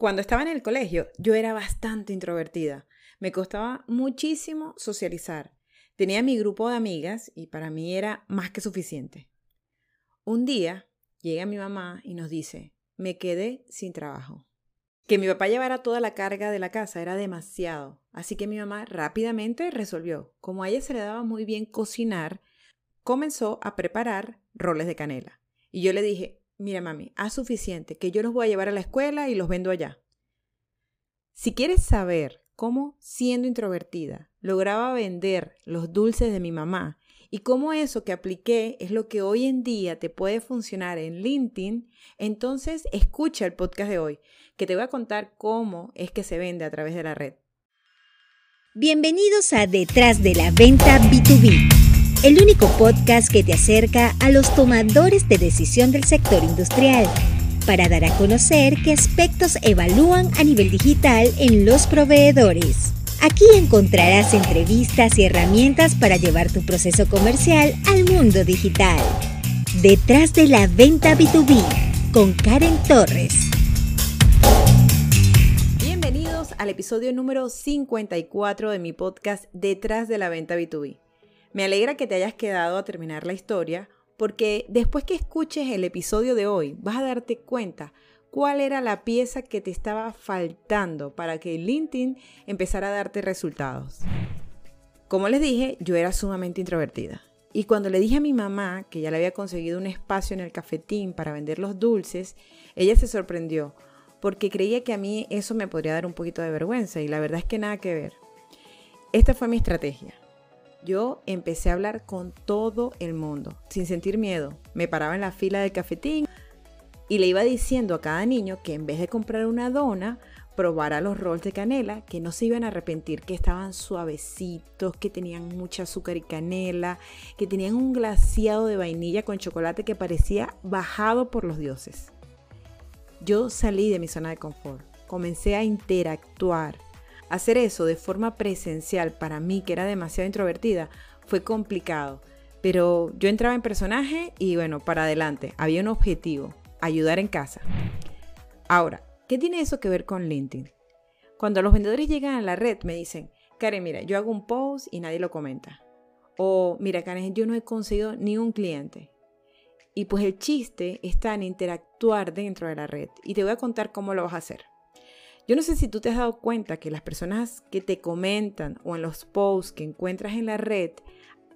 Cuando estaba en el colegio, yo era bastante introvertida. Me costaba muchísimo socializar. Tenía mi grupo de amigas y para mí era más que suficiente. Un día llega mi mamá y nos dice, me quedé sin trabajo. Que mi papá llevara toda la carga de la casa era demasiado, así que mi mamá rápidamente resolvió. Como a ella se le daba muy bien cocinar, comenzó a preparar roles de canela. Y yo le dije, mira mami, haz suficiente, que yo los voy a llevar a la escuela y los vendo allá. Si quieres saber cómo, siendo introvertida, lograba vender los dulces de mi mamá y cómo eso que apliqué es lo que hoy en día te puede funcionar en LinkedIn, entonces escucha el podcast de hoy, que te voy a contar cómo es que se vende a través de la red. Bienvenidos a Detrás de la Venta B2B el único podcast que te acerca a los tomadores de decisión del sector industrial, para dar a conocer qué aspectos evalúan a nivel digital en los proveedores. Aquí encontrarás entrevistas y herramientas para llevar tu proceso comercial al mundo digital. Detrás de la venta B2B, con Karen Torres. Bienvenidos al episodio número 54 de mi podcast Detrás de la venta B2B. Me alegra que te hayas quedado a terminar la historia porque después que escuches el episodio de hoy vas a darte cuenta cuál era la pieza que te estaba faltando para que LinkedIn empezara a darte resultados. Como les dije, yo era sumamente introvertida. Y cuando le dije a mi mamá que ya le había conseguido un espacio en el cafetín para vender los dulces, ella se sorprendió porque creía que a mí eso me podría dar un poquito de vergüenza y la verdad es que nada que ver. Esta fue mi estrategia yo empecé a hablar con todo el mundo, sin sentir miedo. Me paraba en la fila del cafetín y le iba diciendo a cada niño que en vez de comprar una dona, probara los rolls de canela, que no se iban a arrepentir, que estaban suavecitos, que tenían mucha azúcar y canela, que tenían un glaciado de vainilla con chocolate que parecía bajado por los dioses. Yo salí de mi zona de confort, comencé a interactuar, Hacer eso de forma presencial para mí, que era demasiado introvertida, fue complicado. Pero yo entraba en personaje y bueno, para adelante. Había un objetivo, ayudar en casa. Ahora, ¿qué tiene eso que ver con LinkedIn? Cuando los vendedores llegan a la red me dicen, Karen, mira, yo hago un post y nadie lo comenta. O, mira, Karen, yo no he conseguido ni un cliente. Y pues el chiste está en interactuar dentro de la red. Y te voy a contar cómo lo vas a hacer. Yo no sé si tú te has dado cuenta que las personas que te comentan o en los posts que encuentras en la red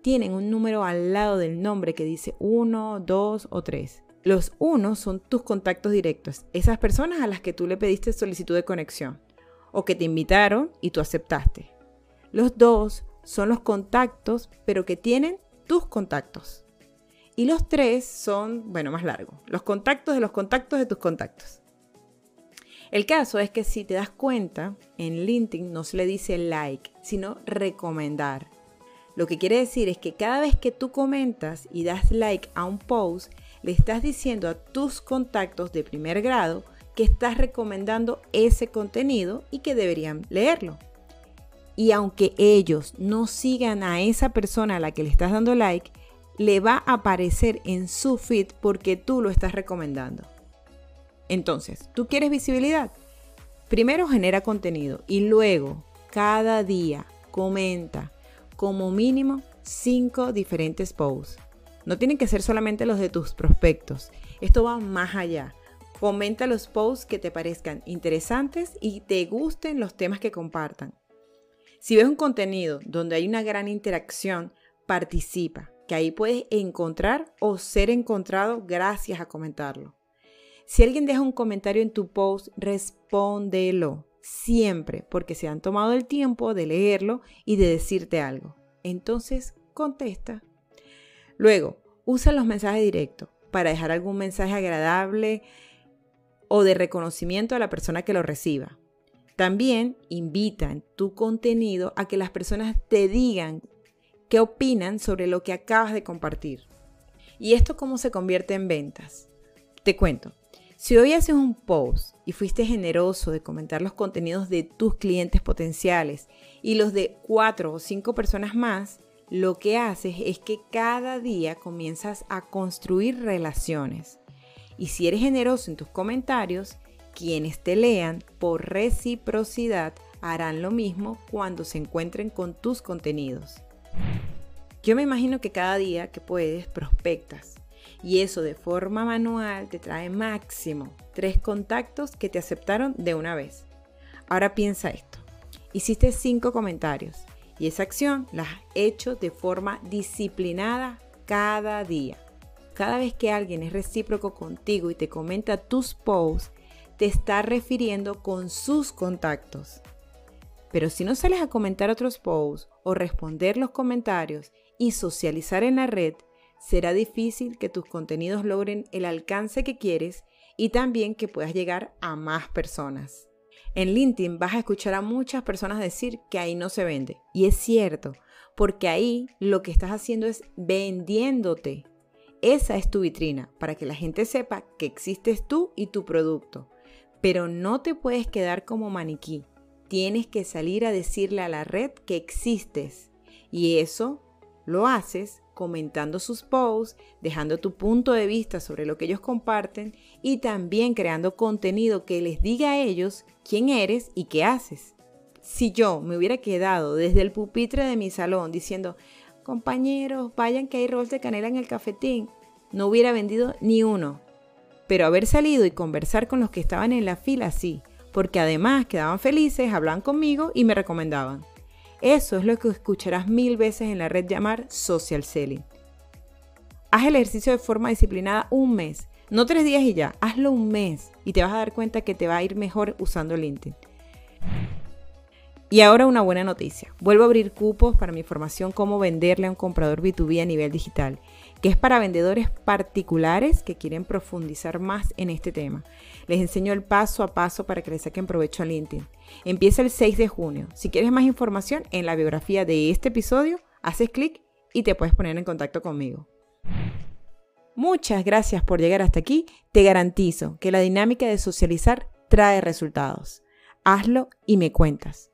tienen un número al lado del nombre que dice 1, 2 o 3. Los 1 son tus contactos directos, esas personas a las que tú le pediste solicitud de conexión o que te invitaron y tú aceptaste. Los 2 son los contactos, pero que tienen tus contactos. Y los 3 son, bueno, más largos, los contactos de los contactos de tus contactos. El caso es que si te das cuenta, en LinkedIn no se le dice like, sino recomendar. Lo que quiere decir es que cada vez que tú comentas y das like a un post, le estás diciendo a tus contactos de primer grado que estás recomendando ese contenido y que deberían leerlo. Y aunque ellos no sigan a esa persona a la que le estás dando like, le va a aparecer en su feed porque tú lo estás recomendando. Entonces, ¿tú quieres visibilidad? Primero genera contenido y luego, cada día, comenta como mínimo 5 diferentes posts. No tienen que ser solamente los de tus prospectos. Esto va más allá. Comenta los posts que te parezcan interesantes y te gusten los temas que compartan. Si ves un contenido donde hay una gran interacción, participa, que ahí puedes encontrar o ser encontrado gracias a comentarlo. Si alguien deja un comentario en tu post, respóndelo siempre, porque se han tomado el tiempo de leerlo y de decirte algo. Entonces, contesta. Luego, usa los mensajes directos para dejar algún mensaje agradable o de reconocimiento a la persona que lo reciba. También invita en tu contenido a que las personas te digan qué opinan sobre lo que acabas de compartir. ¿Y esto cómo se convierte en ventas? Te cuento. Si hoy haces un post y fuiste generoso de comentar los contenidos de tus clientes potenciales y los de cuatro o cinco personas más, lo que haces es que cada día comienzas a construir relaciones. Y si eres generoso en tus comentarios, quienes te lean por reciprocidad harán lo mismo cuando se encuentren con tus contenidos. Yo me imagino que cada día que puedes prospectas y eso de forma manual te trae máximo tres contactos que te aceptaron de una vez. Ahora piensa esto. Hiciste cinco comentarios y esa acción la has hecho de forma disciplinada cada día. Cada vez que alguien es recíproco contigo y te comenta tus posts, te está refiriendo con sus contactos. Pero si no sales a comentar otros posts o responder los comentarios y socializar en la red, será difícil que tus contenidos logren el alcance que quieres y también que puedas llegar a más personas. En LinkedIn vas a escuchar a muchas personas decir que ahí no se vende. Y es cierto, porque ahí lo que estás haciendo es vendiéndote. Esa es tu vitrina, para que la gente sepa que existes tú y tu producto. Pero no te puedes quedar como maniquí. Tienes que salir a decirle a la red que existes. Y eso lo haces comentando sus posts, dejando tu punto de vista sobre lo que ellos comparten y también creando contenido que les diga a ellos quién eres y qué haces. Si yo me hubiera quedado desde el pupitre de mi salón diciendo, compañeros, vayan que hay rolls de canela en el cafetín, no hubiera vendido ni uno. Pero haber salido y conversar con los que estaban en la fila, sí, porque además quedaban felices, hablaban conmigo y me recomendaban. Eso es lo que escucharás mil veces en la red llamar social selling. Haz el ejercicio de forma disciplinada un mes, no tres días y ya, hazlo un mes y te vas a dar cuenta que te va a ir mejor usando LinkedIn. Y ahora una buena noticia. Vuelvo a abrir cupos para mi formación cómo venderle a un comprador B2B a nivel digital, que es para vendedores particulares que quieren profundizar más en este tema. Les enseño el paso a paso para que le saquen provecho a LinkedIn. Empieza el 6 de junio. Si quieres más información en la biografía de este episodio, haces clic y te puedes poner en contacto conmigo. Muchas gracias por llegar hasta aquí. Te garantizo que la dinámica de socializar trae resultados. Hazlo y me cuentas.